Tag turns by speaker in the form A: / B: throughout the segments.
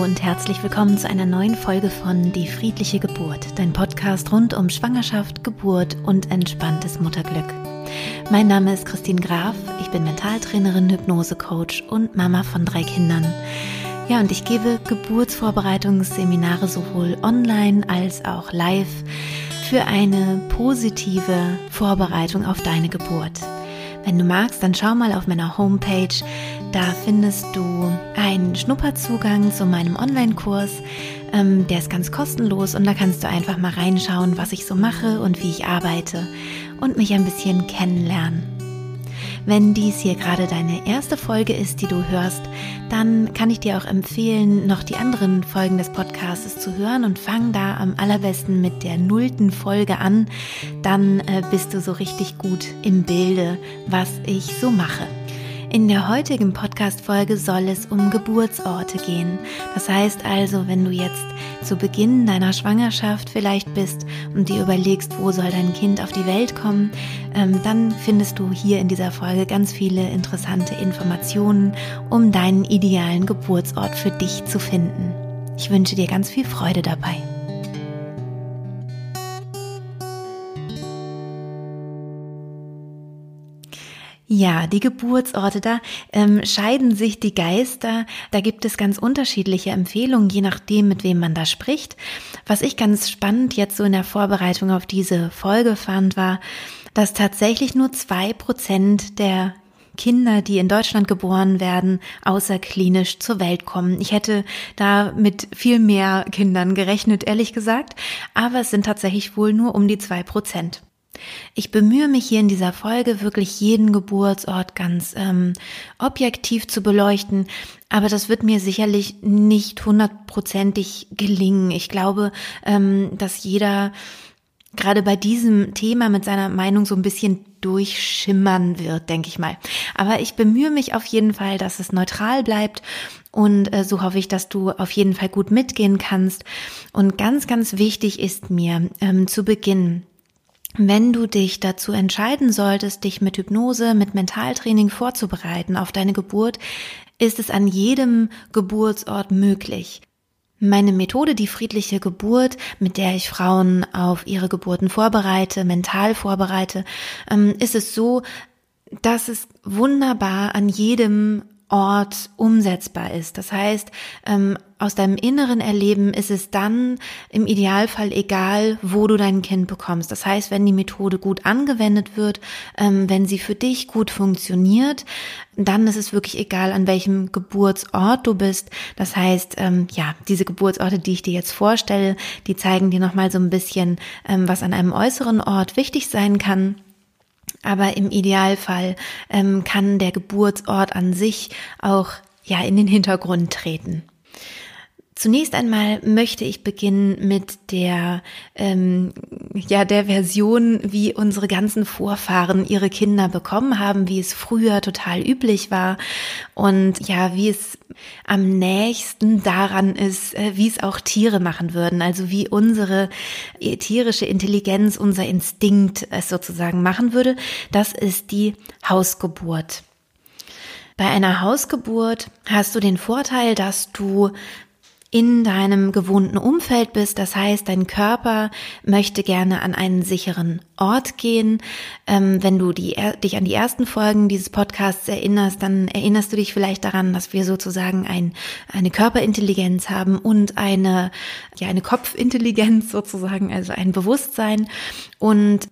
A: Und herzlich willkommen zu einer neuen Folge von Die friedliche Geburt, dein Podcast rund um Schwangerschaft, Geburt und entspanntes Mutterglück. Mein Name ist Christine Graf, ich bin Mentaltrainerin, Hypnosecoach und Mama von drei Kindern. Ja, und ich gebe Geburtsvorbereitungsseminare sowohl online als auch live für eine positive Vorbereitung auf deine Geburt. Wenn du magst, dann schau mal auf meiner Homepage da findest du einen Schnupperzugang zu meinem Online-Kurs. Ähm, der ist ganz kostenlos und da kannst du einfach mal reinschauen, was ich so mache und wie ich arbeite und mich ein bisschen kennenlernen. Wenn dies hier gerade deine erste Folge ist, die du hörst, dann kann ich dir auch empfehlen, noch die anderen Folgen des Podcasts zu hören und fang da am allerbesten mit der nullten Folge an. Dann äh, bist du so richtig gut im Bilde, was ich so mache. In der heutigen Podcast-Folge soll es um Geburtsorte gehen. Das heißt also, wenn du jetzt zu Beginn deiner Schwangerschaft vielleicht bist und dir überlegst, wo soll dein Kind auf die Welt kommen, ähm, dann findest du hier in dieser Folge ganz viele interessante Informationen, um deinen idealen Geburtsort für dich zu finden. Ich wünsche dir ganz viel Freude dabei. Ja, die Geburtsorte, da ähm, scheiden sich die Geister. Da gibt es ganz unterschiedliche Empfehlungen, je nachdem, mit wem man da spricht. Was ich ganz spannend jetzt so in der Vorbereitung auf diese Folge fand, war, dass tatsächlich nur zwei Prozent der Kinder, die in Deutschland geboren werden, außerklinisch zur Welt kommen. Ich hätte da mit viel mehr Kindern gerechnet, ehrlich gesagt, aber es sind tatsächlich wohl nur um die zwei Prozent. Ich bemühe mich hier in dieser Folge wirklich jeden Geburtsort ganz ähm, objektiv zu beleuchten, aber das wird mir sicherlich nicht hundertprozentig gelingen. Ich glaube, ähm, dass jeder gerade bei diesem Thema mit seiner Meinung so ein bisschen durchschimmern wird, denke ich mal. Aber ich bemühe mich auf jeden Fall, dass es neutral bleibt und äh, so hoffe ich, dass du auf jeden Fall gut mitgehen kannst. Und ganz, ganz wichtig ist mir ähm, zu Beginn, wenn du dich dazu entscheiden solltest, dich mit Hypnose, mit Mentaltraining vorzubereiten auf deine Geburt, ist es an jedem Geburtsort möglich. Meine Methode, die friedliche Geburt, mit der ich Frauen auf ihre Geburten vorbereite, mental vorbereite, ähm, ist es so, dass es wunderbar an jedem Ort umsetzbar ist. Das heißt, ähm, aus deinem inneren Erleben ist es dann im Idealfall egal, wo du dein Kind bekommst. Das heißt, wenn die Methode gut angewendet wird, ähm, wenn sie für dich gut funktioniert, dann ist es wirklich egal, an welchem Geburtsort du bist. Das heißt, ähm, ja, diese Geburtsorte, die ich dir jetzt vorstelle, die zeigen dir nochmal so ein bisschen, ähm, was an einem äußeren Ort wichtig sein kann. Aber im Idealfall kann der Geburtsort an sich auch ja in den Hintergrund treten. Zunächst einmal möchte ich beginnen mit der, ähm, ja, der Version, wie unsere ganzen Vorfahren ihre Kinder bekommen haben, wie es früher total üblich war und ja, wie es am nächsten daran ist, äh, wie es auch Tiere machen würden, also wie unsere tierische Intelligenz, unser Instinkt es sozusagen machen würde. Das ist die Hausgeburt. Bei einer Hausgeburt hast du den Vorteil, dass du in deinem gewohnten Umfeld bist. Das heißt, dein Körper möchte gerne an einen sicheren Ort gehen. Ähm, wenn du die, dich an die ersten Folgen dieses Podcasts erinnerst, dann erinnerst du dich vielleicht daran, dass wir sozusagen ein, eine Körperintelligenz haben und eine, ja, eine Kopfintelligenz sozusagen, also ein Bewusstsein. Und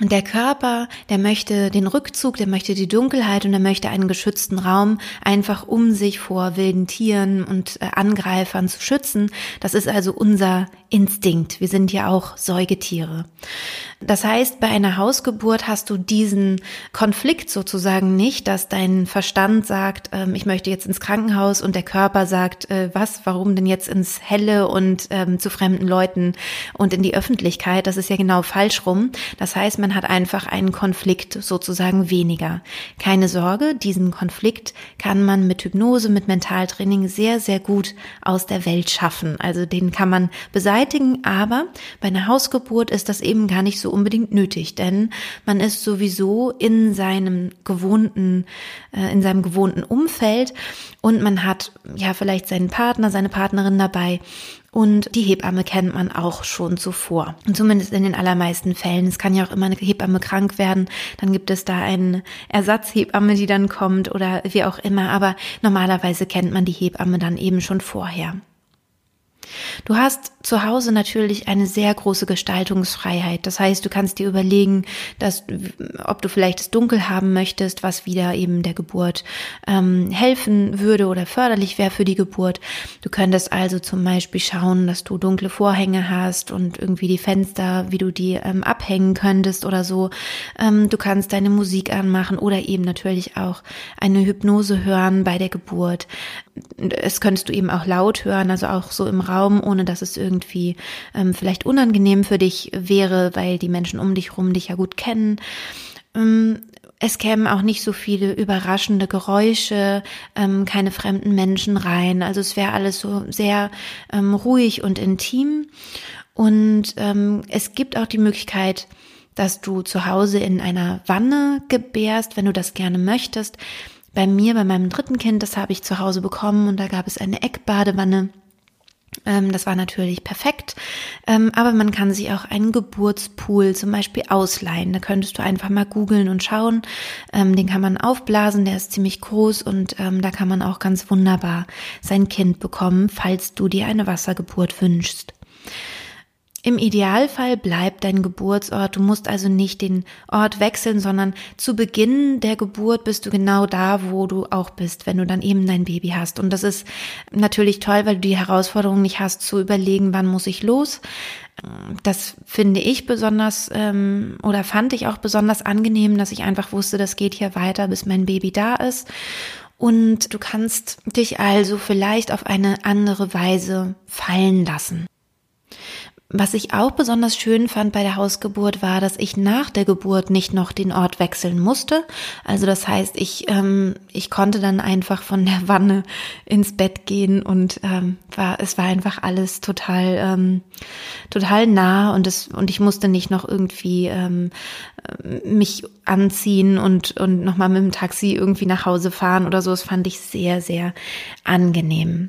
A: und der Körper, der möchte den Rückzug, der möchte die Dunkelheit und er möchte einen geschützten Raum, einfach um sich vor wilden Tieren und äh, Angreifern zu schützen. Das ist also unser Instinkt. Wir sind ja auch Säugetiere. Das heißt, bei einer Hausgeburt hast du diesen Konflikt sozusagen nicht, dass dein Verstand sagt, ähm, ich möchte jetzt ins Krankenhaus und der Körper sagt, äh, was, warum denn jetzt ins Helle und ähm, zu fremden Leuten und in die Öffentlichkeit. Das ist ja genau falsch rum. Das heißt, man hat einfach einen Konflikt sozusagen weniger. Keine Sorge, diesen Konflikt kann man mit Hypnose, mit Mentaltraining sehr, sehr gut aus der Welt schaffen. Also den kann man beseitigen, aber bei einer Hausgeburt ist das eben gar nicht so unbedingt nötig, denn man ist sowieso in seinem gewohnten, äh, in seinem gewohnten Umfeld und man hat ja vielleicht seinen Partner, seine Partnerin dabei und die Hebamme kennt man auch schon zuvor. Und zumindest in den allermeisten Fällen. Es kann ja auch immer eine Hebamme krank werden. Dann gibt es da eine Ersatzhebamme, die dann kommt oder wie auch immer. Aber normalerweise kennt man die Hebamme dann eben schon vorher. Du hast zu Hause natürlich eine sehr große Gestaltungsfreiheit. Das heißt, du kannst dir überlegen, dass, ob du vielleicht es dunkel haben möchtest, was wieder eben der Geburt ähm, helfen würde oder förderlich wäre für die Geburt. Du könntest also zum Beispiel schauen, dass du dunkle Vorhänge hast und irgendwie die Fenster, wie du die ähm, abhängen könntest oder so. Ähm, du kannst deine Musik anmachen oder eben natürlich auch eine Hypnose hören bei der Geburt. Es könntest du eben auch laut hören, also auch so im Raum, ohne dass es irgendwie ähm, vielleicht unangenehm für dich wäre, weil die Menschen um dich rum dich ja gut kennen. Ähm, es kämen auch nicht so viele überraschende Geräusche, ähm, keine fremden Menschen rein. Also es wäre alles so sehr ähm, ruhig und intim. Und ähm, es gibt auch die Möglichkeit, dass du zu Hause in einer Wanne gebärst, wenn du das gerne möchtest. Bei mir, bei meinem dritten Kind, das habe ich zu Hause bekommen und da gab es eine Eckbadewanne ähm, das war natürlich perfekt, ähm, aber man kann sich auch einen Geburtspool zum Beispiel ausleihen. Da könntest du einfach mal googeln und schauen. Ähm, den kann man aufblasen, der ist ziemlich groß und da kann man auch ganz wunderbar sein Kind bekommen, falls du dir eine Wassergeburt wünschst. Im Idealfall bleibt dein Geburtsort. Du musst also nicht den Ort wechseln, sondern zu Beginn der Geburt bist du genau da, wo du auch bist, wenn du dann eben dein Baby hast. Und das ist natürlich toll, weil du die Herausforderung nicht hast zu überlegen, wann muss ich los. Das finde ich besonders ähm, oder fand ich auch besonders angenehm, dass ich einfach wusste, das geht hier weiter, bis mein Baby da ist. Und du kannst dich also vielleicht auf eine andere Weise fallen lassen. Was ich auch besonders schön fand bei der Hausgeburt war, dass ich nach der Geburt nicht noch den Ort wechseln musste. Also das heißt, ich, ähm, ich konnte dann einfach von der Wanne ins Bett gehen und ähm, war, es war einfach alles total, ähm, total nah und es, und ich musste nicht noch irgendwie ähm, mich anziehen und, und nochmal mit dem Taxi irgendwie nach Hause fahren oder so. Das fand ich sehr, sehr angenehm.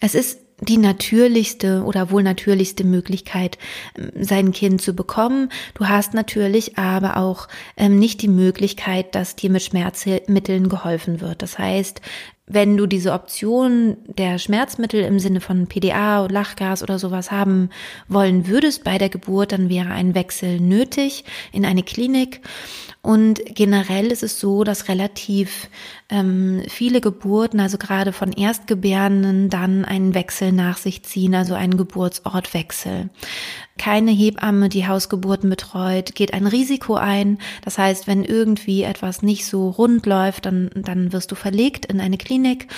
A: Es ist die natürlichste oder wohl natürlichste Möglichkeit, ähm, sein Kind zu bekommen. Du hast natürlich aber auch ähm, nicht die Möglichkeit, dass dir mit Schmerzmitteln geholfen wird. Das heißt, wenn du diese Option der Schmerzmittel im Sinne von PDA, Lachgas oder sowas haben wollen würdest bei der Geburt, dann wäre ein Wechsel nötig in eine Klinik. Und generell ist es so, dass relativ ähm, viele Geburten, also gerade von Erstgebärenden, dann einen Wechsel nach sich ziehen, also einen Geburtsortwechsel. Keine Hebamme, die Hausgeburten betreut, geht ein Risiko ein. Das heißt, wenn irgendwie etwas nicht so rund läuft, dann, dann wirst du verlegt in eine Klinik.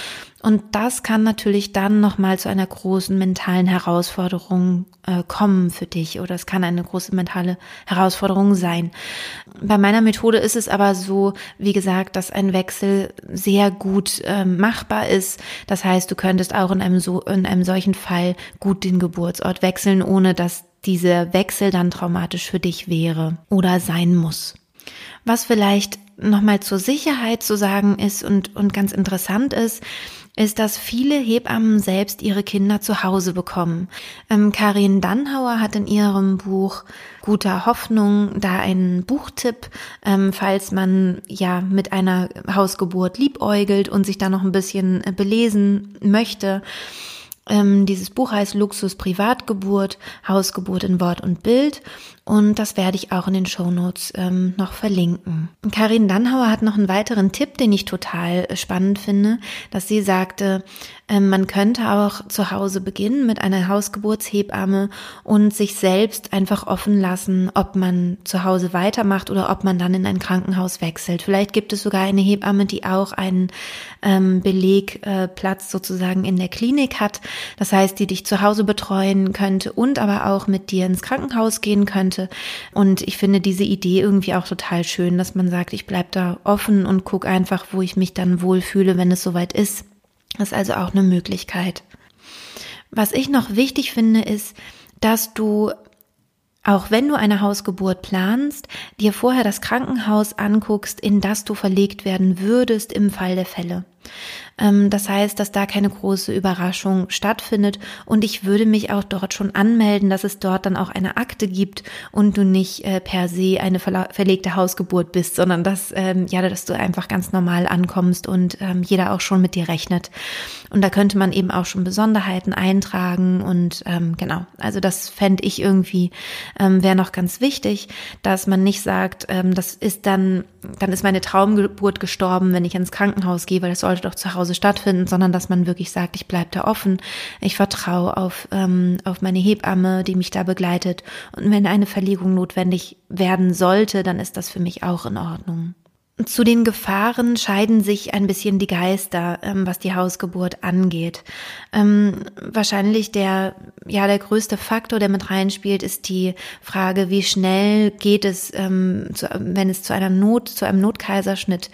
A: Und das kann natürlich dann nochmal zu einer großen mentalen Herausforderung äh, kommen für dich oder es kann eine große mentale Herausforderung sein. Bei meiner Methode ist es aber so, wie gesagt, dass ein Wechsel sehr gut äh, machbar ist. Das heißt, du könntest auch in einem so in einem solchen Fall gut den Geburtsort wechseln, ohne dass dieser Wechsel dann traumatisch für dich wäre oder sein muss. Was vielleicht nochmal zur Sicherheit zu sagen ist und, und ganz interessant ist, ist, dass viele Hebammen selbst ihre Kinder zu Hause bekommen. Ähm, Karin Dannhauer hat in ihrem Buch Guter Hoffnung da einen Buchtipp, ähm, falls man ja mit einer Hausgeburt liebäugelt und sich da noch ein bisschen äh, belesen möchte. Ähm, dieses Buch heißt Luxus Privatgeburt, Hausgeburt in Wort und Bild und das werde ich auch in den Shownotes ähm, noch verlinken. Karin Dannhauer hat noch einen weiteren Tipp, den ich total spannend finde, dass sie sagte, man könnte auch zu Hause beginnen mit einer Hausgeburtshebamme und sich selbst einfach offen lassen, ob man zu Hause weitermacht oder ob man dann in ein Krankenhaus wechselt. Vielleicht gibt es sogar eine Hebamme, die auch einen ähm, Belegplatz äh, sozusagen in der Klinik hat. Das heißt, die dich zu Hause betreuen könnte und aber auch mit dir ins Krankenhaus gehen könnte. Und ich finde diese Idee irgendwie auch total schön, dass man sagt, ich bleib da offen und guck einfach, wo ich mich dann wohlfühle, wenn es soweit ist. Das ist also auch eine Möglichkeit. Was ich noch wichtig finde, ist, dass du auch wenn du eine Hausgeburt planst, dir vorher das Krankenhaus anguckst, in das du verlegt werden würdest im Fall der Fälle. Ähm, das heißt, dass da keine große Überraschung stattfindet und ich würde mich auch dort schon anmelden, dass es dort dann auch eine Akte gibt und du nicht äh, per se eine verlegte Hausgeburt bist, sondern dass ähm, ja, dass du einfach ganz normal ankommst und ähm, jeder auch schon mit dir rechnet. Und da könnte man eben auch schon Besonderheiten eintragen und genau, also das fände ich irgendwie wäre noch ganz wichtig, dass man nicht sagt, das ist dann dann ist meine Traumgeburt gestorben, wenn ich ins Krankenhaus gehe, weil das sollte doch zu Hause stattfinden, sondern dass man wirklich sagt, ich bleibe da offen, ich vertraue auf, ähm, auf meine Hebamme, die mich da begleitet. Und wenn eine Verlegung notwendig werden sollte, dann ist das für mich auch in Ordnung. Zu den Gefahren scheiden sich ein bisschen die Geister, ähm, was die Hausgeburt angeht. Ähm, wahrscheinlich der, ja, der größte Faktor, der mit reinspielt, ist die Frage, wie schnell geht es, ähm, zu, wenn es zu einer Not, zu einem Notkaiserschnitt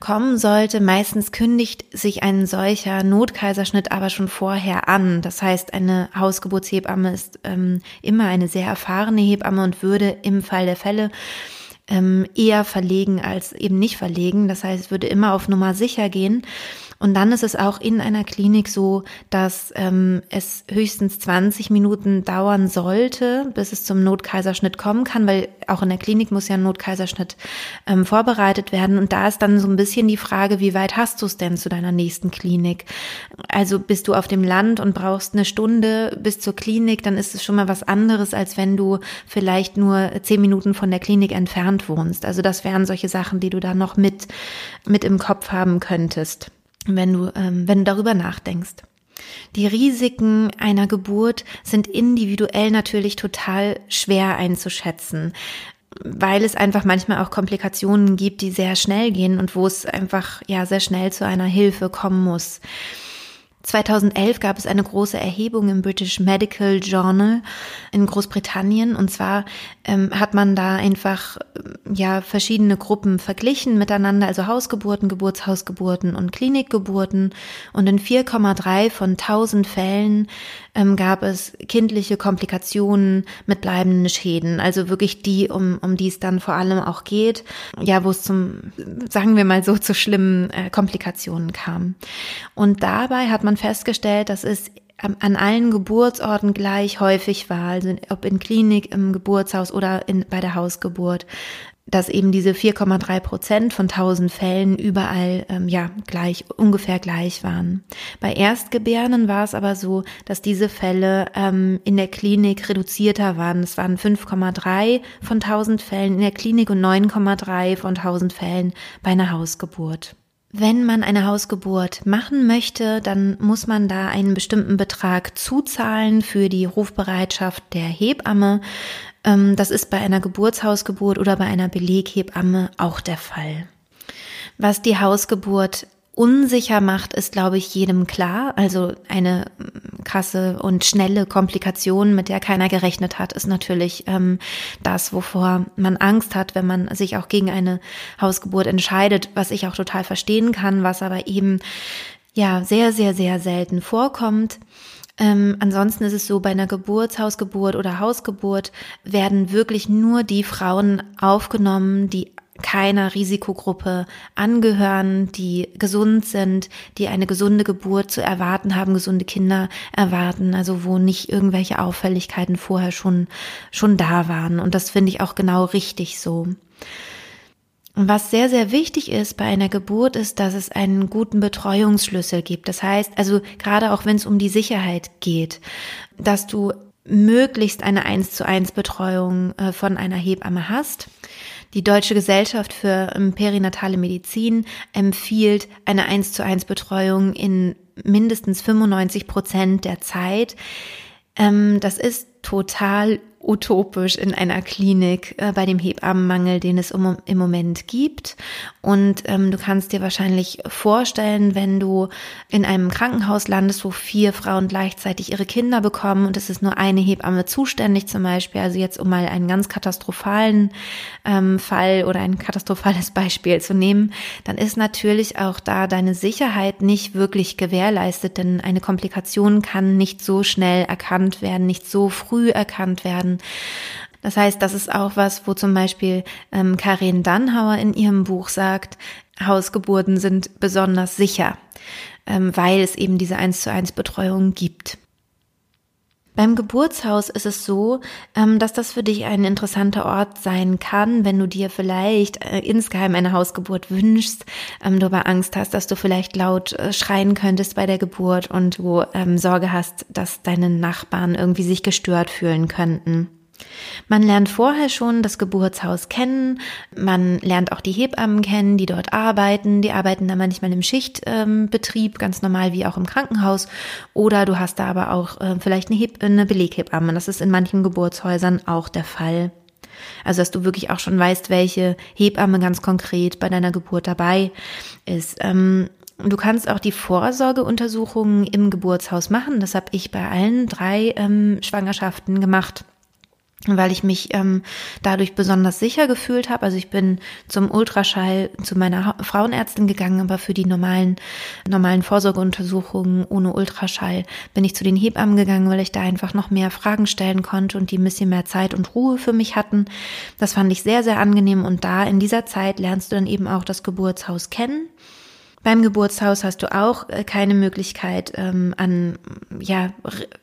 A: kommen sollte. Meistens kündigt sich ein solcher Notkaiserschnitt aber schon vorher an. Das heißt, eine Hausgeburtshebamme ist ähm, immer eine sehr erfahrene Hebamme und würde im Fall der Fälle ähm, eher verlegen als eben nicht verlegen. Das heißt, es würde immer auf Nummer sicher gehen. Und dann ist es auch in einer Klinik so, dass ähm, es höchstens 20 Minuten dauern sollte, bis es zum Notkaiserschnitt kommen kann, weil auch in der Klinik muss ja ein Notkaiserschnitt ähm, vorbereitet werden. Und da ist dann so ein bisschen die Frage, wie weit hast du es denn zu deiner nächsten Klinik? Also bist du auf dem Land und brauchst eine Stunde bis zur Klinik, dann ist es schon mal was anderes, als wenn du vielleicht nur zehn Minuten von der Klinik entfernt wohnst. Also das wären solche Sachen, die du da noch mit, mit im Kopf haben könntest wenn du, ähm, wenn du darüber nachdenkst. Die Risiken einer Geburt sind individuell natürlich total schwer einzuschätzen, weil es einfach manchmal auch Komplikationen gibt, die sehr schnell gehen und wo es einfach ja sehr schnell zu einer Hilfe kommen muss. 2011 gab es eine große Erhebung im British Medical Journal in Großbritannien und zwar ähm, hat man da einfach ja verschiedene Gruppen verglichen miteinander, also Hausgeburten, Geburtshausgeburten und Klinikgeburten. Und in 4,3 von 1000 Fällen ähm, gab es kindliche Komplikationen mit bleibenden Schäden, also wirklich die, um, um die es dann vor allem auch geht, ja, wo es zum, sagen wir mal so, zu schlimmen äh, Komplikationen kam. Und dabei hat man festgestellt, dass es an allen Geburtsorten gleich häufig war, also ob in Klinik, im Geburtshaus oder in, bei der Hausgeburt, dass eben diese 4,3 Prozent von 1000 Fällen überall ähm, ja gleich ungefähr gleich waren. Bei Erstgebärden war es aber so, dass diese Fälle ähm, in der Klinik reduzierter waren. Es waren 5,3 von 1000 Fällen in der Klinik und 9,3 von 1000 Fällen bei einer Hausgeburt. Wenn man eine Hausgeburt machen möchte, dann muss man da einen bestimmten Betrag zuzahlen für die Rufbereitschaft der Hebamme. Ähm, das ist bei einer Geburtshausgeburt oder bei einer Beleghebamme auch der Fall. Was die Hausgeburt unsicher macht, ist, glaube ich, jedem klar. Also eine krasse und schnelle Komplikation, mit der keiner gerechnet hat, ist natürlich ähm, das, wovor man Angst hat, wenn man sich auch gegen eine Hausgeburt entscheidet, was ich auch total verstehen kann, was aber eben ja sehr, sehr, sehr selten vorkommt. Ähm, ansonsten ist es so, bei einer Geburtshausgeburt oder Hausgeburt werden wirklich nur die Frauen aufgenommen, die keiner Risikogruppe angehören, die gesund sind, die eine gesunde Geburt zu erwarten haben, gesunde Kinder erwarten, also wo nicht irgendwelche Auffälligkeiten vorher schon, schon da waren. Und das finde ich auch genau richtig so. Was sehr, sehr wichtig ist bei einer Geburt, ist, dass es einen guten Betreuungsschlüssel gibt. Das heißt, also gerade auch wenn es um die Sicherheit geht, dass du möglichst eine 1 zu 1 Betreuung äh, von einer Hebamme hast Die Deutsche Gesellschaft für ähm, Perinatale Medizin empfiehlt eine 1 zu 1 Betreuung in mindestens 95 Prozent der Zeit. Ähm, das ist total utopisch in einer Klinik äh, bei dem Hebammenmangel, den es um, im Moment gibt. Und ähm, du kannst dir wahrscheinlich vorstellen, wenn du in einem Krankenhaus landest, wo vier Frauen gleichzeitig ihre Kinder bekommen und es ist nur eine Hebamme zuständig zum Beispiel, also jetzt um mal einen ganz katastrophalen ähm, Fall oder ein katastrophales Beispiel zu nehmen, dann ist natürlich auch da deine Sicherheit nicht wirklich gewährleistet, denn eine Komplikation kann nicht so schnell erkannt werden, nicht so früh erkannt werden das heißt, das ist auch was, wo zum Beispiel ähm, Karin Dannhauer in ihrem Buch sagt, Hausgeburten sind besonders sicher, ähm, weil es eben diese 1 zu 1 Betreuung gibt. Beim Geburtshaus ist es so, ähm, dass das für dich ein interessanter Ort sein kann, wenn du dir vielleicht äh, insgeheim eine Hausgeburt wünschst, ähm, du aber Angst hast, dass du vielleicht laut äh, schreien könntest bei der Geburt und du ähm, Sorge hast, dass deine Nachbarn irgendwie sich gestört fühlen könnten. Man lernt vorher schon das Geburtshaus kennen, man lernt auch die Hebammen kennen, die dort arbeiten, die arbeiten da manchmal im Schichtbetrieb, ähm, ganz normal wie auch im Krankenhaus, oder du hast da aber auch äh, vielleicht eine, Heb eine Beleghebamme, das ist in manchen Geburtshäusern auch der Fall. Also, dass du wirklich auch schon weißt, welche Hebamme ganz konkret bei deiner Geburt dabei ist. Ähm, Du kannst auch die Vorsorgeuntersuchungen im Geburtshaus machen. Das habe ich bei allen drei ähm, Schwangerschaften gemacht weil ich mich ähm, dadurch besonders sicher gefühlt habe. Also ich bin zum Ultraschall zu meiner ha Frauenärztin gegangen, aber für die normalen normalen Vorsorgeuntersuchungen ohne Ultraschall bin ich zu den Hebammen gegangen, weil ich da einfach noch mehr Fragen stellen konnte und die ein bisschen mehr Zeit und Ruhe für mich hatten. Das fand ich sehr sehr angenehm und da in dieser Zeit lernst du dann eben auch das Geburtshaus kennen beim Geburtshaus hast du auch äh, keine Möglichkeit, ähm, an, ja,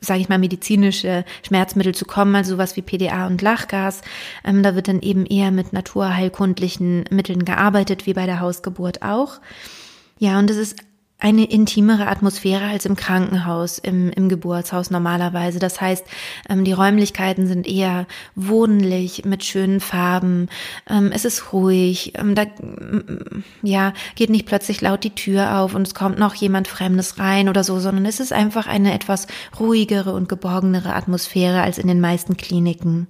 A: sage ich mal, medizinische Schmerzmittel zu kommen, also sowas wie PDA und Lachgas. Ähm, da wird dann eben eher mit naturheilkundlichen Mitteln gearbeitet, wie bei der Hausgeburt auch. Ja, und es ist eine intimere Atmosphäre als im Krankenhaus, im, im Geburtshaus normalerweise. Das heißt, ähm, die Räumlichkeiten sind eher wohnlich mit schönen Farben. Ähm, es ist ruhig. Ähm, da ja geht nicht plötzlich laut die Tür auf und es kommt noch jemand Fremdes rein oder so, sondern es ist einfach eine etwas ruhigere und geborgenere Atmosphäre als in den meisten Kliniken.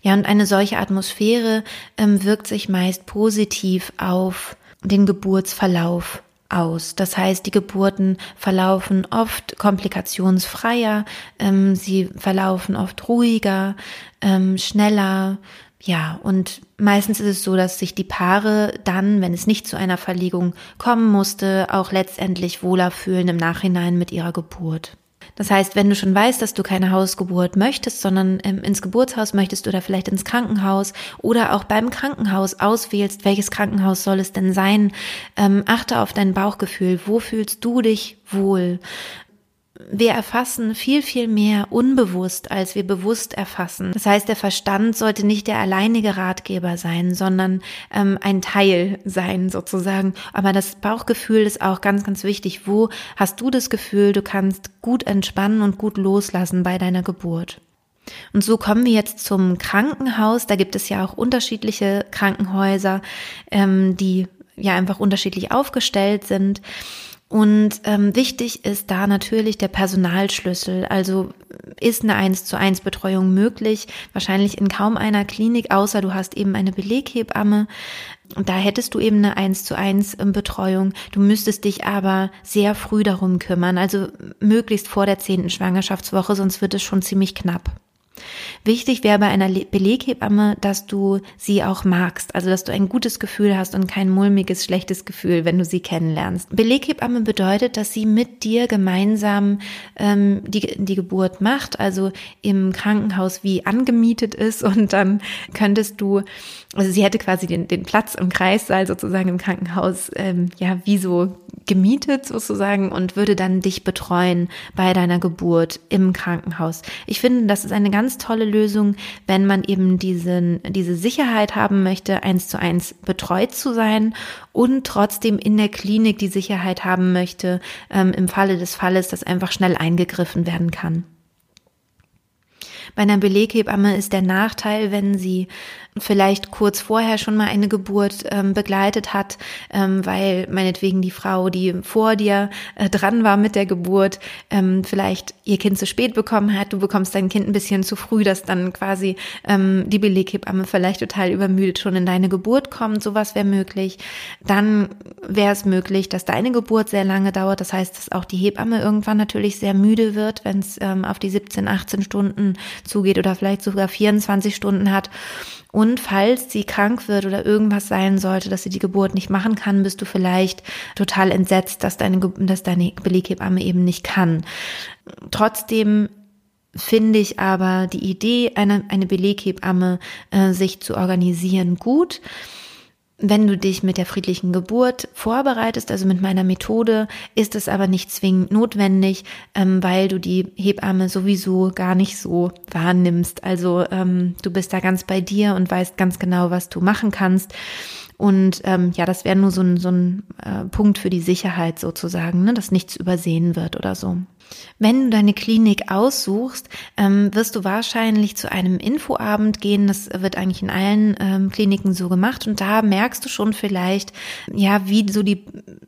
A: Ja, und eine solche Atmosphäre ähm, wirkt sich meist positiv auf den Geburtsverlauf aus. Das heißt, die Geburten verlaufen oft komplikationsfreier, ähm, sie verlaufen oft ruhiger, ähm, schneller. Ja, und meistens ist es so, dass sich die Paare dann, wenn es nicht zu einer Verlegung kommen musste, auch letztendlich wohler fühlen im Nachhinein mit ihrer Geburt. Das heißt, wenn du schon weißt, dass du keine Hausgeburt möchtest, sondern ähm, ins Geburtshaus möchtest oder vielleicht ins Krankenhaus oder auch beim Krankenhaus auswählst, welches Krankenhaus soll es denn sein, ähm, achte auf dein Bauchgefühl. Wo fühlst du dich wohl? Wir erfassen viel, viel mehr unbewusst, als wir bewusst erfassen. Das heißt, der Verstand sollte nicht der alleinige Ratgeber sein, sondern ähm, ein Teil sein sozusagen. Aber das Bauchgefühl ist auch ganz, ganz wichtig. Wo hast du das Gefühl, du kannst gut entspannen und gut loslassen bei deiner Geburt? Und so kommen wir jetzt zum Krankenhaus. Da gibt es ja auch unterschiedliche Krankenhäuser, ähm, die ja einfach unterschiedlich aufgestellt sind. Und ähm, wichtig ist da natürlich der Personalschlüssel. Also ist eine 1 zu 1 Betreuung möglich? Wahrscheinlich in kaum einer Klinik, außer du hast eben eine Beleghebamme. Und da hättest du eben eine 1 zu 1 ähm, Betreuung. Du müsstest dich aber sehr früh darum kümmern, also möglichst vor der zehnten Schwangerschaftswoche, sonst wird es schon ziemlich knapp. Wichtig wäre bei einer Beleghebamme, dass du sie auch magst, also dass du ein gutes Gefühl hast und kein mulmiges, schlechtes Gefühl, wenn du sie kennenlernst. Beleghebamme bedeutet, dass sie mit dir gemeinsam ähm, die, die Geburt macht, also im Krankenhaus wie angemietet ist und dann könntest du, also sie hätte quasi den, den Platz im Kreissaal sozusagen im Krankenhaus, ähm, ja, wie so gemietet sozusagen und würde dann dich betreuen bei deiner Geburt im Krankenhaus. Ich finde, das ist eine ganz tolle Lösung, wenn man eben diesen, diese Sicherheit haben möchte, eins zu eins betreut zu sein und trotzdem in der Klinik die Sicherheit haben möchte, ähm, im Falle des Falles, dass einfach schnell eingegriffen werden kann. Bei einer Beleghebamme ist der Nachteil, wenn sie vielleicht kurz vorher schon mal eine Geburt ähm, begleitet hat, ähm, weil meinetwegen die Frau, die vor dir äh, dran war mit der Geburt, ähm, vielleicht ihr Kind zu spät bekommen hat, du bekommst dein Kind ein bisschen zu früh, dass dann quasi ähm, die Beleghebamme vielleicht total übermüdet schon in deine Geburt kommt, sowas wäre möglich. Dann wäre es möglich, dass deine Geburt sehr lange dauert, das heißt, dass auch die Hebamme irgendwann natürlich sehr müde wird, wenn es ähm, auf die 17, 18 Stunden zugeht oder vielleicht sogar 24 Stunden hat. Und falls sie krank wird oder irgendwas sein sollte, dass sie die Geburt nicht machen kann, bist du vielleicht total entsetzt, dass deine, dass deine Beleghebamme eben nicht kann. Trotzdem finde ich aber die Idee, eine, eine Beleghebamme äh, sich zu organisieren gut. Wenn du dich mit der friedlichen Geburt vorbereitest, also mit meiner Methode, ist es aber nicht zwingend notwendig, ähm, weil du die Hebamme sowieso gar nicht so wahrnimmst. Also ähm, du bist da ganz bei dir und weißt ganz genau, was du machen kannst. Und ähm, ja, das wäre nur so ein, so ein äh, Punkt für die Sicherheit sozusagen, ne, dass nichts übersehen wird oder so. Wenn du deine Klinik aussuchst, ähm, wirst du wahrscheinlich zu einem Infoabend gehen. Das wird eigentlich in allen ähm, Kliniken so gemacht. Und da merkst du schon vielleicht, ja, wie so die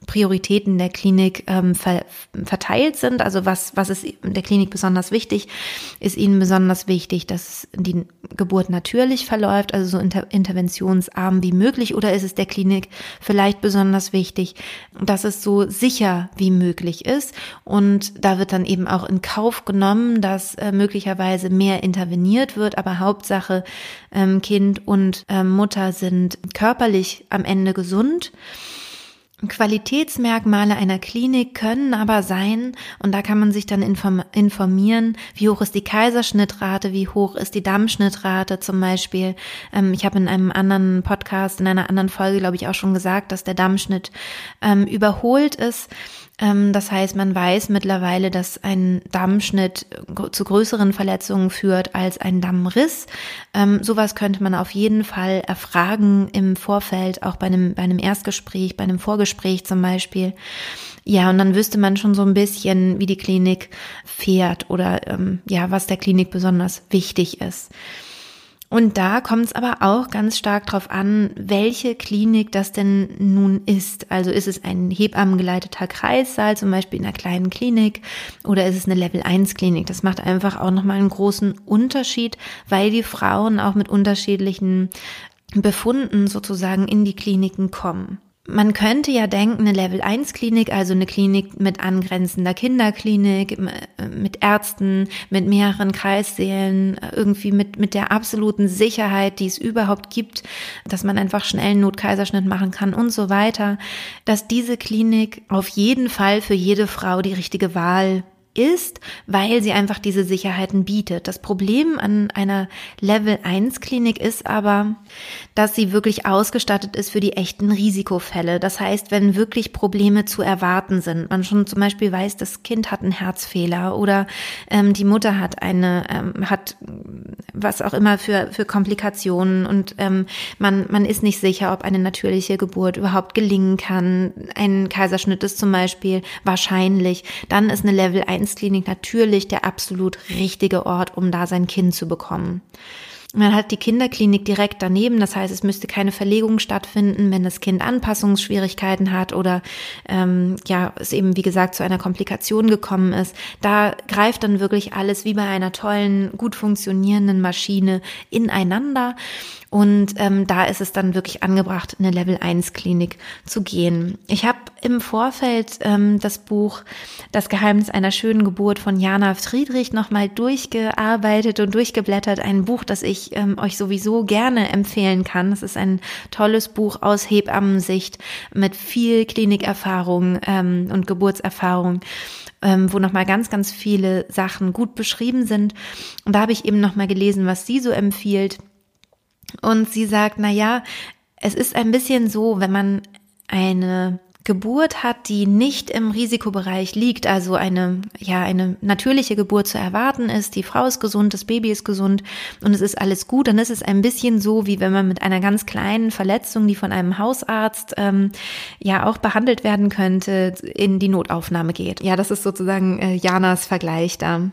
A: Prioritäten der Klinik ähm, ver verteilt sind. Also was, was ist der Klinik besonders wichtig? Ist ihnen besonders wichtig, dass die Geburt natürlich verläuft, also so inter interventionsarm wie möglich? Oder ist es der Klinik vielleicht besonders wichtig, dass es so sicher wie möglich ist? Und da wird dann eben auch in Kauf genommen, dass äh, möglicherweise mehr interveniert wird, aber Hauptsache ähm, Kind und äh, Mutter sind körperlich am Ende gesund. Qualitätsmerkmale einer Klinik können aber sein, und da kann man sich dann informieren, wie hoch ist die Kaiserschnittrate, wie hoch ist die Dammschnittrate zum Beispiel. Ähm, ich habe in einem anderen Podcast, in einer anderen Folge, glaube ich, auch schon gesagt, dass der Dammschnitt ähm, überholt ist. Ähm, das heißt, man weiß mittlerweile, dass ein Dammschnitt zu größeren Verletzungen führt als ein Dammriss. Ähm, sowas könnte man auf jeden Fall erfragen im Vorfeld, auch bei einem, bei einem Erstgespräch, bei einem Vorgespräch zum Beispiel. Ja, und dann wüsste man schon so ein bisschen, wie die Klinik fährt oder ähm, ja, was der Klinik besonders wichtig ist. Und da kommt es aber auch ganz stark darauf an, welche Klinik das denn nun ist. Also ist es ein hebammengeleiteter Kreissaal, zum Beispiel in einer kleinen Klinik, oder ist es eine Level 1 Klinik? Das macht einfach auch nochmal einen großen Unterschied, weil die Frauen auch mit unterschiedlichen Befunden sozusagen in die Kliniken kommen. Man könnte ja denken, eine Level 1 Klinik, also eine Klinik mit angrenzender Kinderklinik, mit Ärzten, mit mehreren Kreissälen, irgendwie mit, mit der absoluten Sicherheit, die es überhaupt gibt, dass man einfach schnell einen Notkaiserschnitt machen kann und so weiter, dass diese Klinik auf jeden Fall für jede Frau die richtige Wahl ist, weil sie einfach diese Sicherheiten bietet. Das Problem an einer Level 1 Klinik ist aber, dass sie wirklich ausgestattet ist für die echten Risikofälle. Das heißt, wenn wirklich Probleme zu erwarten sind, man schon zum Beispiel weiß, das Kind hat einen Herzfehler oder ähm, die Mutter hat eine, ähm, hat was auch immer für, für Komplikationen und ähm, man, man ist nicht sicher, ob eine natürliche Geburt überhaupt gelingen kann. Ein Kaiserschnitt ist zum Beispiel wahrscheinlich. Dann ist eine Level 1 Vereinsklinik natürlich der absolut richtige Ort, um da sein Kind zu bekommen. Man hat die Kinderklinik direkt daneben, das heißt, es müsste keine Verlegung stattfinden, wenn das Kind Anpassungsschwierigkeiten hat oder ähm, ja, es eben wie gesagt zu einer Komplikation gekommen ist. Da greift dann wirklich alles wie bei einer tollen, gut funktionierenden Maschine ineinander und ähm, da ist es dann wirklich angebracht, in eine Level 1 Klinik zu gehen. Ich habe im Vorfeld ähm, das Buch Das Geheimnis einer schönen Geburt von Jana Friedrich nochmal durchgearbeitet und durchgeblättert. Ein Buch, das ich ähm, euch sowieso gerne empfehlen kann. Es ist ein tolles Buch aus Hebammensicht mit viel Klinikerfahrung ähm, und Geburtserfahrung ähm, wo nochmal ganz, ganz viele Sachen gut beschrieben sind. Und da habe ich eben nochmal gelesen, was sie so empfiehlt. Und sie sagt, na ja, es ist ein bisschen so, wenn man eine Geburt hat, die nicht im Risikobereich liegt, also eine, ja, eine natürliche Geburt zu erwarten ist, die Frau ist gesund, das Baby ist gesund und es ist alles gut, dann ist es ein bisschen so, wie wenn man mit einer ganz kleinen Verletzung, die von einem Hausarzt ähm, ja auch behandelt werden könnte, in die Notaufnahme geht. Ja, das ist sozusagen äh, Janas Vergleich da.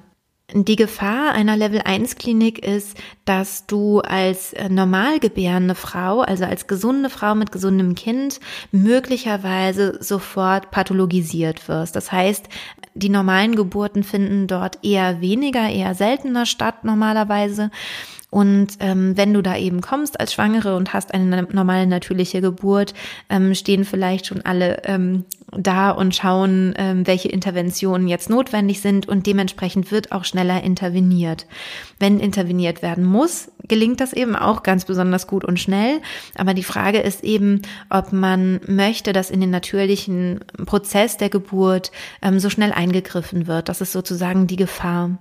A: Die Gefahr einer Level 1 Klinik ist, dass du als äh, normal gebärende Frau, also als gesunde Frau mit gesundem Kind, möglicherweise sofort pathologisiert wirst. Das heißt, die normalen Geburten finden dort eher weniger, eher seltener statt normalerweise. Und ähm, wenn du da eben kommst als Schwangere und hast eine normale natürliche Geburt, ähm, stehen vielleicht schon alle ähm, da und schauen, ähm, welche Interventionen jetzt notwendig sind und dementsprechend wird auch schneller interveniert. Wenn interveniert werden muss, gelingt das eben auch ganz besonders gut und schnell. Aber die Frage ist eben, ob man möchte, dass in den natürlichen Prozess der Geburt ähm, so schnell eingegriffen wird. Das ist sozusagen die Gefahr.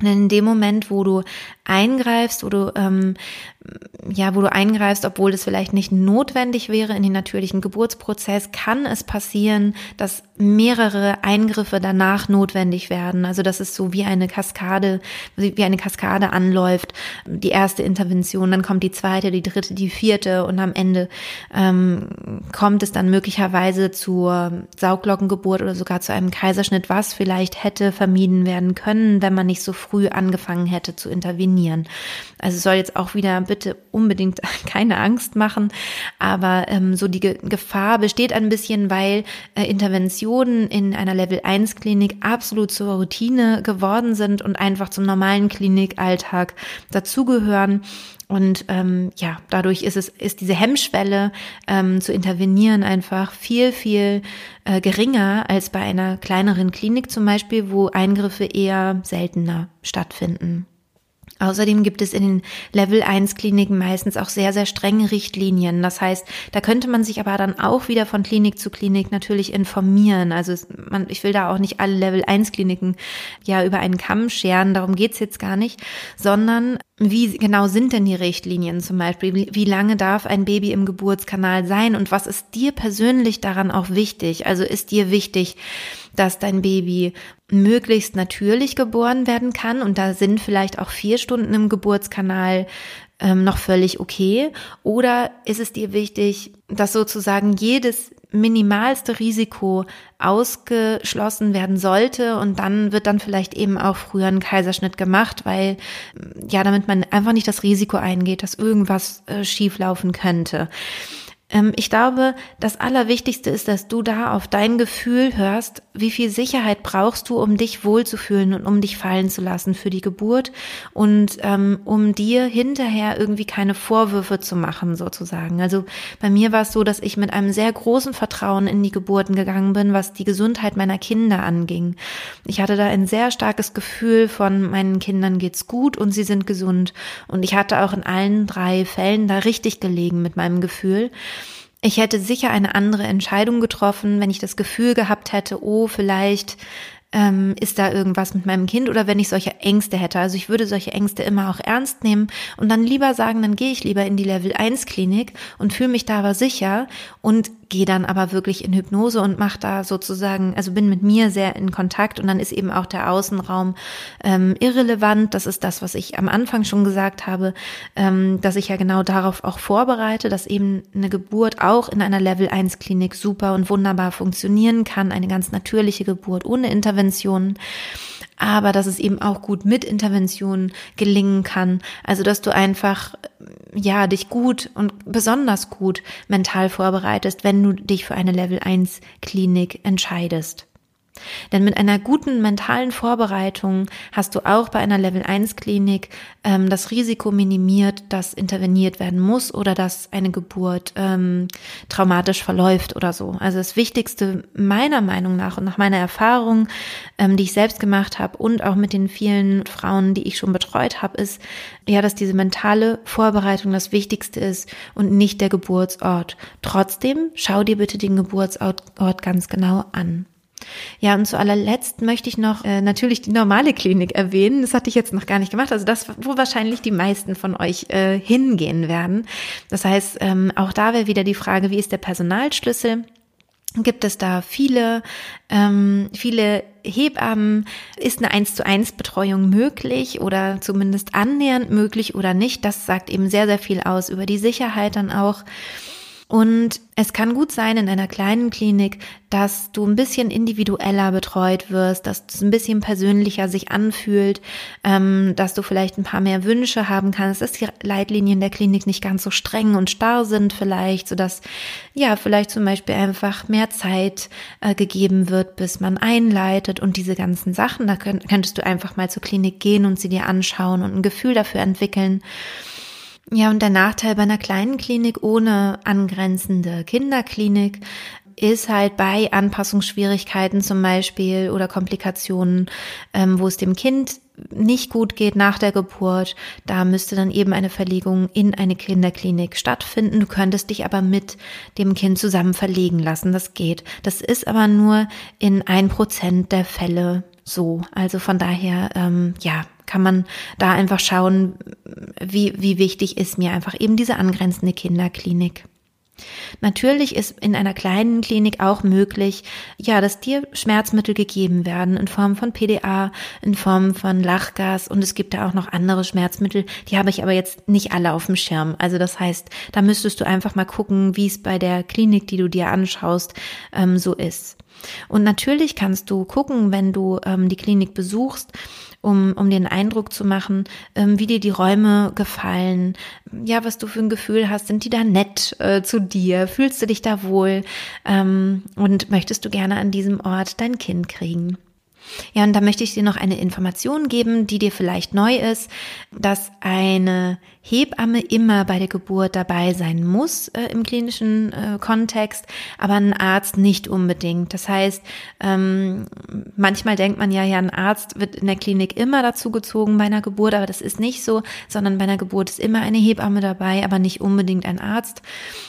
A: Denn in dem Moment, wo du eingreifst, wo du ähm, ja, wo du eingreifst, obwohl das vielleicht nicht notwendig wäre in den natürlichen Geburtsprozess, kann es passieren, dass mehrere Eingriffe danach notwendig werden. Also dass es so wie eine Kaskade, wie eine Kaskade anläuft. Die erste Intervention, dann kommt die zweite, die dritte, die vierte und am Ende ähm, kommt es dann möglicherweise zur Sauglockengeburt oder sogar zu einem Kaiserschnitt, was vielleicht hätte vermieden werden können, wenn man nicht so früh angefangen hätte zu intervenieren. Also es soll jetzt auch wieder bitte unbedingt keine Angst machen, aber ähm, so die Ge Gefahr besteht ein bisschen, weil äh, Interventionen in einer Level 1 Klinik absolut zur Routine geworden sind und einfach zum normalen Klinikalltag dazugehören. Und ähm, ja, dadurch ist es, ist diese Hemmschwelle ähm, zu intervenieren einfach viel, viel äh, geringer als bei einer kleineren Klinik zum Beispiel, wo Eingriffe eher seltener stattfinden. Außerdem gibt es in den Level 1 Kliniken meistens auch sehr, sehr strenge Richtlinien. Das heißt, da könnte man sich aber dann auch wieder von Klinik zu Klinik natürlich informieren. Also man, ich will da auch nicht alle Level 1 Kliniken ja über einen Kamm scheren, darum geht's jetzt gar nicht, sondern wie genau sind denn die Richtlinien zum Beispiel? Wie, lange darf ein Baby im Geburtskanal sein und was ist dir persönlich daran auch wichtig? Also ist dir wichtig, dass dein Baby möglichst natürlich geboren werden kann und da sind vielleicht auch vier Stunden im Geburtskanal ähm, noch völlig okay? Oder ist es dir wichtig, dass sozusagen jedes minimalste Risiko ausgeschlossen werden sollte und dann wird dann vielleicht eben auch früher ein Kaiserschnitt gemacht, weil ja, damit man einfach nicht das Risiko eingeht, dass irgendwas äh, schieflaufen könnte. Ähm, ich glaube, das Allerwichtigste ist, dass du da auf dein Gefühl hörst, wie viel Sicherheit brauchst du, um dich wohlzufühlen und um dich fallen zu lassen für die Geburt und ähm, um dir hinterher irgendwie keine Vorwürfe zu machen, sozusagen. Also bei mir war es so, dass ich mit einem sehr großen Vertrauen in die Geburten gegangen bin, was die Gesundheit meiner Kinder anging. Ich hatte da ein sehr starkes Gefühl von meinen Kindern geht's gut und sie sind gesund. Und ich hatte auch in allen drei Fällen da richtig gelegen mit meinem Gefühl. Ich hätte sicher eine andere Entscheidung getroffen, wenn ich das Gefühl gehabt hätte, oh, vielleicht ähm, ist da irgendwas mit meinem Kind oder wenn ich solche Ängste hätte. Also ich würde solche Ängste immer auch ernst nehmen und dann lieber sagen, dann gehe ich lieber in die Level 1 Klinik und fühle mich da aber sicher und gehe dann aber wirklich in Hypnose und mache da sozusagen, also bin mit mir sehr in Kontakt und dann ist eben auch der Außenraum ähm, irrelevant. Das ist das, was ich am Anfang schon gesagt habe, ähm, dass ich ja genau darauf auch vorbereite, dass eben eine Geburt auch in einer Level 1 Klinik super und wunderbar funktionieren kann, eine ganz natürliche Geburt ohne Interventionen aber dass es eben auch gut mit Interventionen gelingen kann. Also, dass du einfach, ja, dich gut und besonders gut mental vorbereitest, wenn du dich für eine Level 1 Klinik entscheidest. Denn mit einer guten mentalen Vorbereitung hast du auch bei einer Level 1 Klinik ähm, das Risiko minimiert, dass interveniert werden muss oder dass eine Geburt ähm, traumatisch verläuft oder so. Also das Wichtigste meiner Meinung nach und nach meiner Erfahrung, ähm, die ich selbst gemacht habe und auch mit den vielen Frauen, die ich schon betreut habe, ist ja, dass diese mentale Vorbereitung das Wichtigste ist und nicht der Geburtsort. Trotzdem schau dir bitte den Geburtsort ganz genau an. Ja, und zu allerletzt möchte ich noch äh, natürlich die normale Klinik erwähnen. Das hatte ich jetzt noch gar nicht gemacht. Also das, wo wahrscheinlich die meisten von euch äh, hingehen werden. Das heißt, ähm, auch da wäre wieder die Frage, wie ist der Personalschlüssel? Gibt es da viele, ähm, viele Hebammen? Ist eine 1 zu 1 Betreuung möglich oder zumindest annähernd möglich oder nicht? Das sagt eben sehr, sehr viel aus über die Sicherheit dann auch. Und es kann gut sein in einer kleinen Klinik, dass du ein bisschen individueller betreut wirst, dass es ein bisschen persönlicher sich anfühlt, ähm, dass du vielleicht ein paar mehr Wünsche haben kannst, dass die Leitlinien der Klinik nicht ganz so streng und starr sind vielleicht, sodass ja vielleicht zum Beispiel einfach mehr Zeit äh, gegeben wird, bis man einleitet und diese ganzen Sachen. Da könnt, könntest du einfach mal zur Klinik gehen und sie dir anschauen und ein Gefühl dafür entwickeln. Ja, und der Nachteil bei einer kleinen Klinik ohne angrenzende Kinderklinik ist halt bei Anpassungsschwierigkeiten zum Beispiel oder Komplikationen, ähm, wo es dem Kind nicht gut geht nach der Geburt, da müsste dann eben eine Verlegung in eine Kinderklinik stattfinden. Du könntest dich aber mit dem Kind zusammen verlegen lassen. Das geht. Das ist aber nur in ein Prozent der Fälle so. Also von daher, ähm, ja, kann man da einfach schauen, wie, wie wichtig ist mir einfach eben diese angrenzende Kinderklinik. Natürlich ist in einer kleinen Klinik auch möglich, ja, dass dir Schmerzmittel gegeben werden in Form von PDA, in Form von Lachgas und es gibt da auch noch andere Schmerzmittel, die habe ich aber jetzt nicht alle auf dem Schirm. Also das heißt, da müsstest du einfach mal gucken, wie es bei der Klinik, die du dir anschaust, ähm, so ist. Und natürlich kannst du gucken, wenn du ähm, die Klinik besuchst, um, um den Eindruck zu machen, ähm, wie dir die Räume gefallen, ja, was du für ein Gefühl hast, sind die da nett äh, zu dir, fühlst du dich da wohl? Ähm, und möchtest du gerne an diesem Ort dein Kind kriegen. Ja, und da möchte ich dir noch eine Information geben, die dir vielleicht neu ist, dass eine Hebamme immer bei der Geburt dabei sein muss äh, im klinischen äh, Kontext, aber ein Arzt nicht unbedingt. Das heißt, ähm, manchmal denkt man ja, ja, ein Arzt wird in der Klinik immer dazu gezogen bei einer Geburt, aber das ist nicht so, sondern bei einer Geburt ist immer eine Hebamme dabei, aber nicht unbedingt ein Arzt.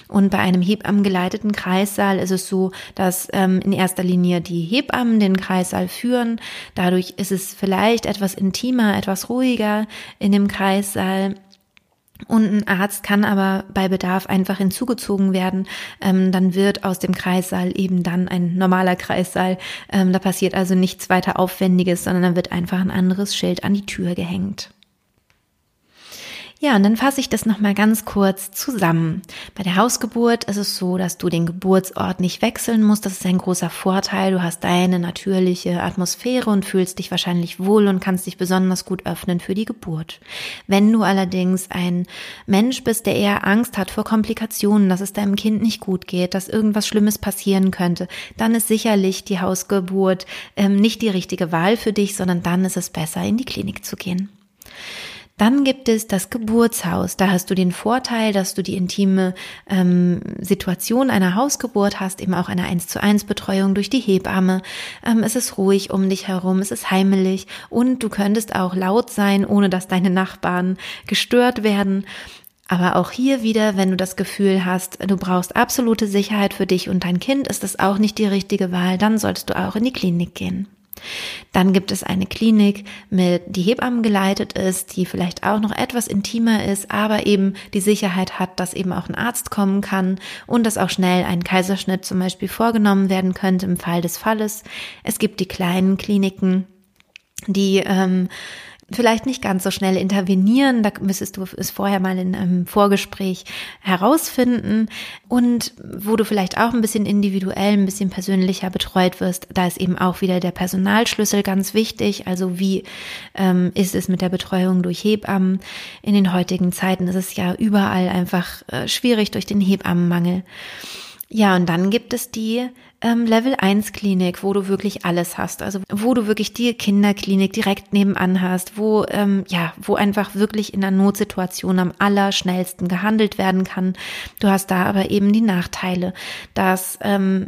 A: Und bei einem hebammengeleiteten Kreissaal ist es so, dass ähm, in erster Linie die Hebammen den Kreissaal führen. Dadurch ist es vielleicht etwas intimer, etwas ruhiger in dem Kreissaal. Und ein Arzt kann aber bei Bedarf einfach hinzugezogen werden. Ähm, dann wird aus dem Kreissaal eben dann ein normaler Kreissaal. Ähm, da passiert also nichts weiter Aufwendiges, sondern dann wird einfach ein anderes Schild an die Tür gehängt. Ja, und dann fasse ich das nochmal ganz kurz zusammen. Bei der Hausgeburt ist es so, dass du den Geburtsort nicht wechseln musst. Das ist ein großer Vorteil. Du hast deine natürliche Atmosphäre und fühlst dich wahrscheinlich wohl und kannst dich besonders gut öffnen für die Geburt. Wenn du allerdings ein Mensch bist, der eher Angst hat vor Komplikationen, dass es deinem Kind nicht gut geht, dass irgendwas Schlimmes passieren könnte, dann ist sicherlich die Hausgeburt ähm, nicht die richtige Wahl für dich, sondern dann ist es besser, in die Klinik zu gehen. Dann gibt es das Geburtshaus. Da hast du den Vorteil, dass du die intime ähm, Situation einer Hausgeburt hast, eben auch eine 1 zu 1 Betreuung durch die Hebamme. Ähm, es ist ruhig um dich herum, es ist heimelig und du könntest auch laut sein, ohne dass deine Nachbarn gestört werden. Aber auch hier wieder, wenn du das Gefühl hast, du brauchst absolute Sicherheit für dich und dein Kind, ist das auch nicht die richtige Wahl, dann solltest du auch in die Klinik gehen. Dann gibt es eine Klinik, mit, die Hebammen geleitet ist, die vielleicht auch noch etwas intimer ist, aber eben die Sicherheit hat, dass eben auch ein Arzt kommen kann und dass auch schnell ein Kaiserschnitt zum Beispiel vorgenommen werden könnte im Fall des Falles. Es gibt die kleinen Kliniken, die ähm, vielleicht nicht ganz so schnell intervenieren. Da müsstest du es vorher mal in einem Vorgespräch herausfinden. Und wo du vielleicht auch ein bisschen individuell, ein bisschen persönlicher betreut wirst, da ist eben auch wieder der Personalschlüssel ganz wichtig. Also wie ähm, ist es mit der Betreuung durch Hebammen? In den heutigen Zeiten ist es ja überall einfach äh, schwierig durch den Hebammenmangel. Ja, und dann gibt es die ähm, Level 1 Klinik, wo du wirklich alles hast. Also wo du wirklich die Kinderklinik direkt nebenan hast, wo, ähm, ja, wo einfach wirklich in einer Notsituation am allerschnellsten gehandelt werden kann. Du hast da aber eben die Nachteile, dass, ähm,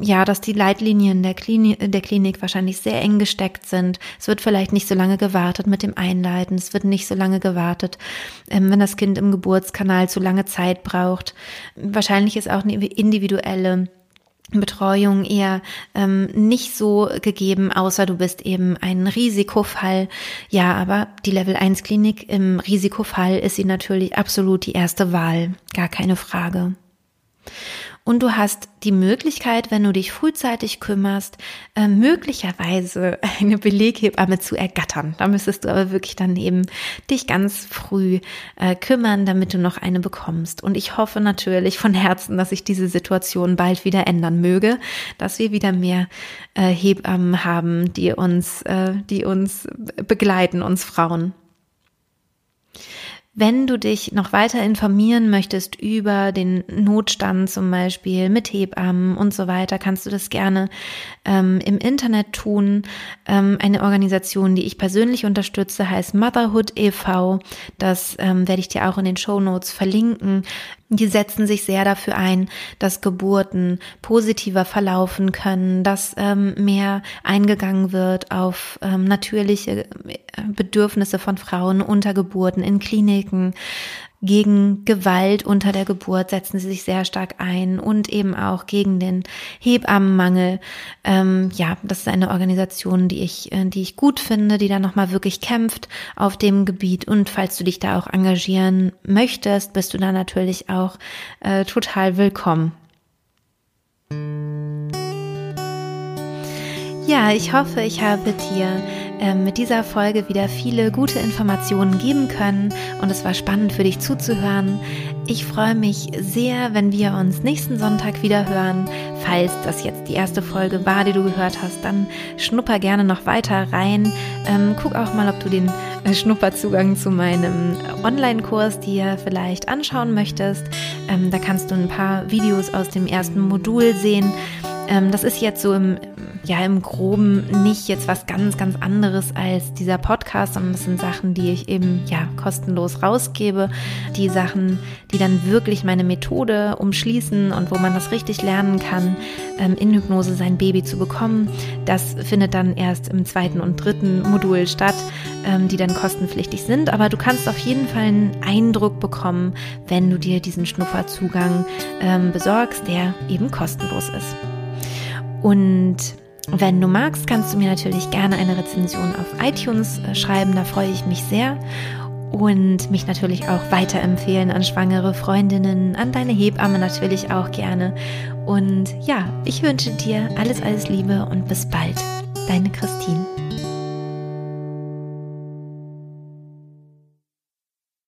A: ja, dass die Leitlinien der Klinik, der Klinik wahrscheinlich sehr eng gesteckt sind. Es wird vielleicht nicht so lange gewartet mit dem Einleiten. Es wird nicht so lange gewartet, ähm, wenn das Kind im Geburtskanal zu lange Zeit braucht. Wahrscheinlich ist auch eine individuelle Betreuung eher ähm, nicht so gegeben, außer du bist eben ein Risikofall. Ja, aber die Level 1 Klinik im Risikofall ist sie natürlich absolut die erste Wahl, gar keine Frage. Und du hast die Möglichkeit, wenn du dich frühzeitig kümmerst, äh, möglicherweise eine Beleghebamme zu ergattern. Da müsstest du aber wirklich dann eben dich ganz früh äh, kümmern, damit du noch eine bekommst. Und ich hoffe natürlich von Herzen, dass sich diese Situation bald wieder ändern möge, dass wir wieder mehr äh, Hebammen haben, die uns, die uns begleiten, uns Frauen. Wenn du dich noch weiter informieren möchtest über den Notstand zum Beispiel mit Hebammen und so weiter, kannst du das gerne ähm, im Internet tun. Ähm, eine Organisation, die ich persönlich unterstütze, heißt Motherhood e.V. Das ähm, werde ich dir auch in den Show Notes verlinken. Die setzen sich sehr dafür ein, dass Geburten positiver verlaufen können, dass ähm, mehr eingegangen wird auf ähm, natürliche äh, Bedürfnisse von Frauen unter Geburten in Kliniken, gegen Gewalt unter der Geburt setzen sie sich sehr stark ein und eben auch gegen den Hebammenmangel. Ähm, ja, das ist eine Organisation, die ich, äh, die ich gut finde, die da nochmal wirklich kämpft auf dem Gebiet. Und falls du dich da auch engagieren möchtest, bist du da natürlich auch äh, total willkommen. Ja, ich hoffe, ich habe dir mit dieser Folge wieder viele gute Informationen geben können und es war spannend für dich zuzuhören. Ich freue mich sehr, wenn wir uns nächsten Sonntag wieder hören. Falls das jetzt die erste Folge war, die du gehört hast, dann schnupper gerne noch weiter rein. Ähm, guck auch mal, ob du den äh, Schnupperzugang zu meinem Online-Kurs dir vielleicht anschauen möchtest. Ähm, da kannst du ein paar Videos aus dem ersten Modul sehen. Ähm, das ist jetzt so im ja im Groben nicht jetzt was ganz, ganz anderes als dieser Podcast, sondern das sind Sachen, die ich eben ja kostenlos rausgebe. Die Sachen, die dann wirklich meine Methode umschließen und wo man das richtig lernen kann, ähm, in Hypnose sein Baby zu bekommen. Das findet dann erst im zweiten und dritten Modul statt, ähm, die dann kostenpflichtig sind. Aber du kannst auf jeden Fall einen Eindruck bekommen, wenn du dir diesen Schnupperzugang ähm, besorgst, der eben kostenlos ist. Und wenn du magst, kannst du mir natürlich gerne eine Rezension auf iTunes äh, schreiben, da freue ich mich sehr. Und mich natürlich auch weiterempfehlen an schwangere Freundinnen, an deine Hebamme natürlich auch gerne. Und ja, ich wünsche dir alles, alles Liebe und bis bald. Deine Christine.